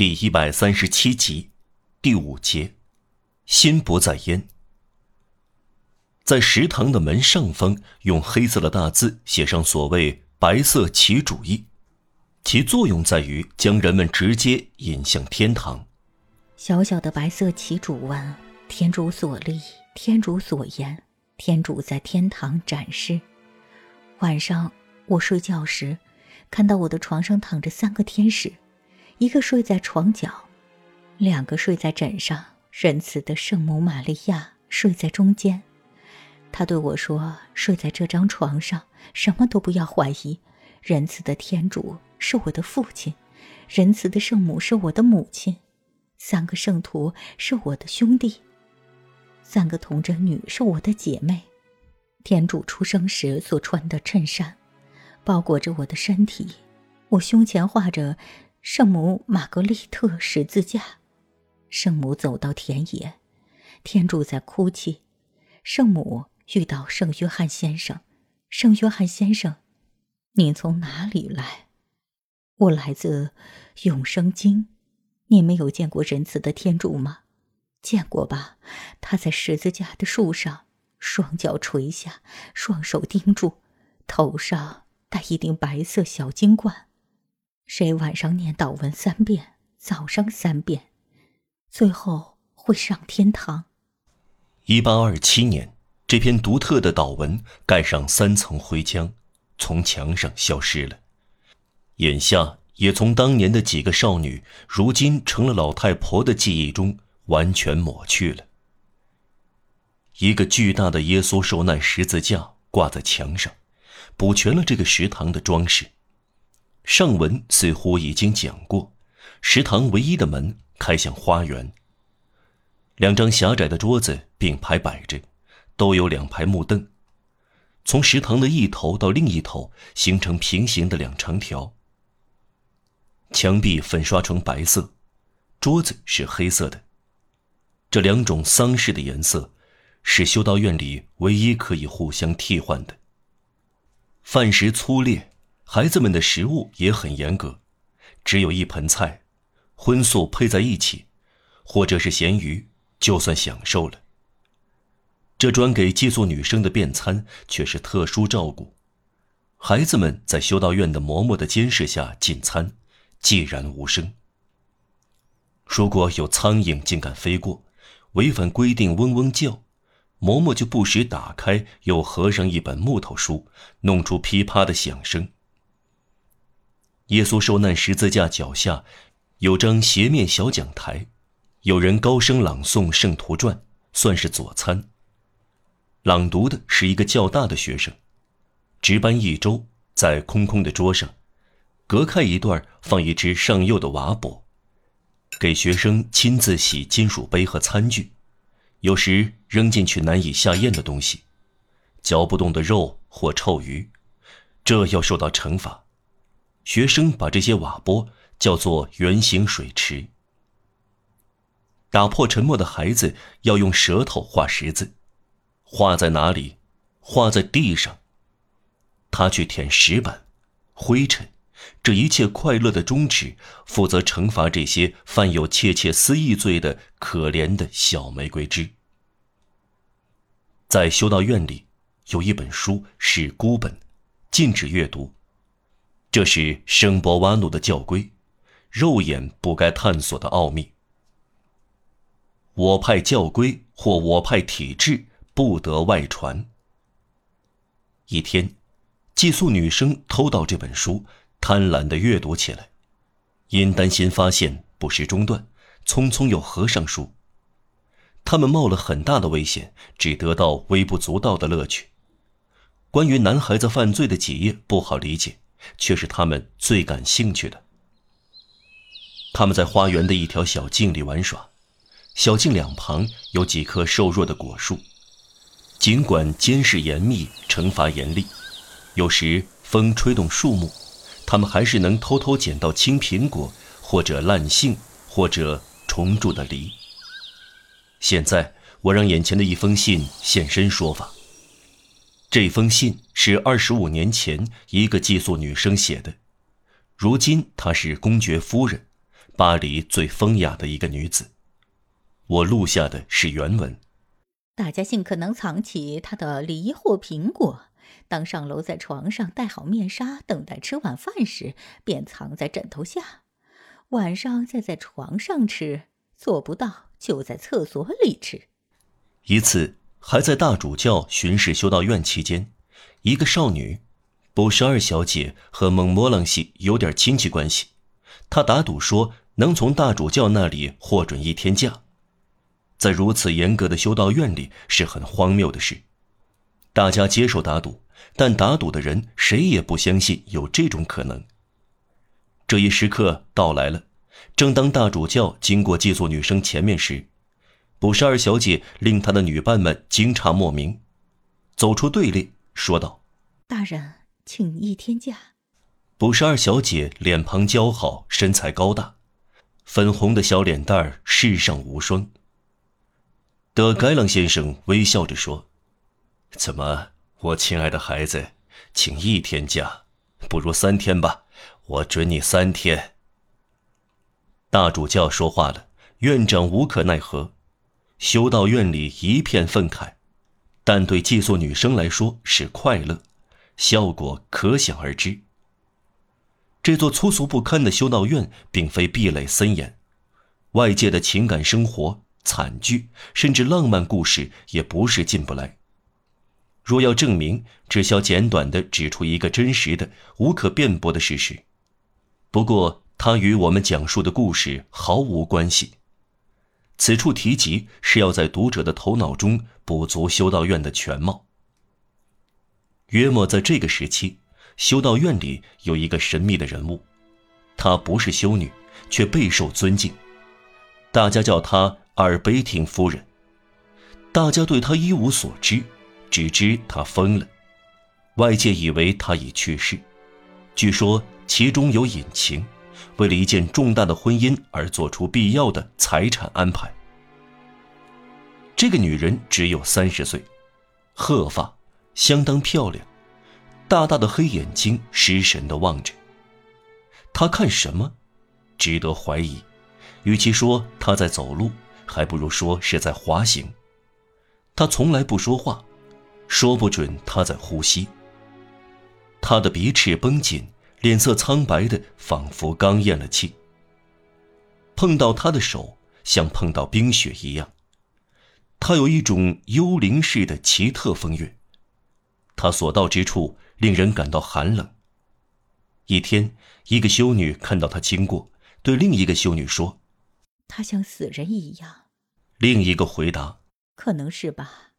第一百三十七集，第五节，心不在焉。在食堂的门上方，用黑色的大字写上所谓“白色旗主义”，其作用在于将人们直接引向天堂。小小的白色旗主文：天主所立，天主所言，天主在天堂展示。晚上我睡觉时，看到我的床上躺着三个天使。一个睡在床角，两个睡在枕上。仁慈的圣母玛利亚睡在中间。他对我说：“睡在这张床上，什么都不要怀疑。仁慈的天主是我的父亲，仁慈的圣母是我的母亲，三个圣徒是我的兄弟，三个童贞女是我的姐妹。天主出生时所穿的衬衫，包裹着我的身体。我胸前画着。”圣母玛格丽特十字架，圣母走到田野，天主在哭泣。圣母遇到圣约翰先生，圣约翰先生，您从哪里来？我来自永生经。你没有见过仁慈的天主吗？见过吧？他在十字架的树上，双脚垂下，双手钉住，头上戴一顶白色小金冠。谁晚上念祷文三遍，早上三遍，最后会上天堂。一八二七年，这篇独特的祷文盖上三层灰浆，从墙上消失了。眼下也从当年的几个少女，如今成了老太婆的记忆中完全抹去了。一个巨大的耶稣受难十字架挂在墙上，补全了这个食堂的装饰。上文似乎已经讲过，食堂唯一的门开向花园。两张狭窄的桌子并排摆着，都有两排木凳，从食堂的一头到另一头形成平行的两长条。墙壁粉刷成白色，桌子是黑色的。这两种丧事的颜色，是修道院里唯一可以互相替换的。饭食粗劣。孩子们的食物也很严格，只有一盆菜，荤素配在一起，或者是咸鱼，就算享受了。这专给寄宿女生的便餐却是特殊照顾，孩子们在修道院的嬷嬷的监视下进餐，寂然无声。如果有苍蝇竟敢飞过，违反规定嗡嗡叫，嬷嬷就不时打开又合上一本木头书，弄出噼啪的响声。耶稣受难十字架脚下，有张斜面小讲台，有人高声朗诵《圣徒传》，算是佐餐。朗读的是一个较大的学生，值班一周，在空空的桌上，隔开一段放一只上釉的瓦钵，给学生亲自洗金属杯和餐具，有时扔进去难以下咽的东西，嚼不动的肉或臭鱼，这要受到惩罚。学生把这些瓦钵叫做圆形水池。打破沉默的孩子要用舌头画十字，画在哪里？画在地上。他去舔石板、灰尘，这一切快乐的终止，负责惩罚这些犯有窃窃私议罪的可怜的小玫瑰枝。在修道院里，有一本书是孤本，禁止阅读。这是圣伯瓦努的教规，肉眼不该探索的奥秘。我派教规或我派体制不得外传。一天，寄宿女生偷到这本书，贪婪的阅读起来，因担心发现不时中断，匆匆又合上书。他们冒了很大的危险，只得到微不足道的乐趣。关于男孩子犯罪的几页不好理解。却是他们最感兴趣的。他们在花园的一条小径里玩耍，小径两旁有几棵瘦弱的果树。尽管监视严密，惩罚严厉，有时风吹动树木，他们还是能偷偷捡到青苹果，或者烂杏，或者虫蛀的梨。现在，我让眼前的一封信现身说法。这封信是二十五年前一个寄宿女生写的，如今她是公爵夫人，巴黎最风雅的一个女子。我录下的是原文。大家尽可能藏起她的梨或苹果。当上楼在床上戴好面纱，等待吃晚饭时，便藏在枕头下。晚上再在床上吃，做不到就在厕所里吃。一次，还在大主教巡视修道院期间，一个少女，布什二小姐和蒙莫朗西有点亲戚关系。她打赌说能从大主教那里获准一天假。在如此严格的修道院里是很荒谬的事。大家接受打赌，但打赌的人谁也不相信有这种可能。这一时刻到来了，正当大主教经过寄宿女生前面时，布什二小姐令她的女伴们惊诧莫名，走出队列说道：“大人，请一天假。”布什二小姐脸庞姣好，身材高大，粉红的小脸蛋儿世上无双。德盖朗先生微笑着说。怎么，我亲爱的孩子，请一天假，不如三天吧。我准你三天。大主教说话了，院长无可奈何。修道院里一片愤慨，但对寄宿女生来说是快乐，效果可想而知。这座粗俗不堪的修道院并非壁垒森严，外界的情感生活、惨剧，甚至浪漫故事也不是进不来。若要证明，只需要简短的指出一个真实的、无可辩驳的事实。不过，它与我们讲述的故事毫无关系。此处提及是要在读者的头脑中补足修道院的全貌。约莫在这个时期，修道院里有一个神秘的人物，她不是修女，却备受尊敬。大家叫她尔贝廷夫人。大家对她一无所知。只知他疯了，外界以为他已去世，据说其中有隐情，为了一件重大的婚姻而做出必要的财产安排。这个女人只有三十岁，褐发，相当漂亮，大大的黑眼睛失神地望着。她看什么？值得怀疑。与其说她在走路，还不如说是在滑行。她从来不说话。说不准他在呼吸。他的鼻翅绷紧，脸色苍白的，仿佛刚咽了气。碰到他的手，像碰到冰雪一样。他有一种幽灵似的奇特风韵。他所到之处，令人感到寒冷。一天，一个修女看到他经过，对另一个修女说：“他像死人一样。”另一个回答：“可能是吧。”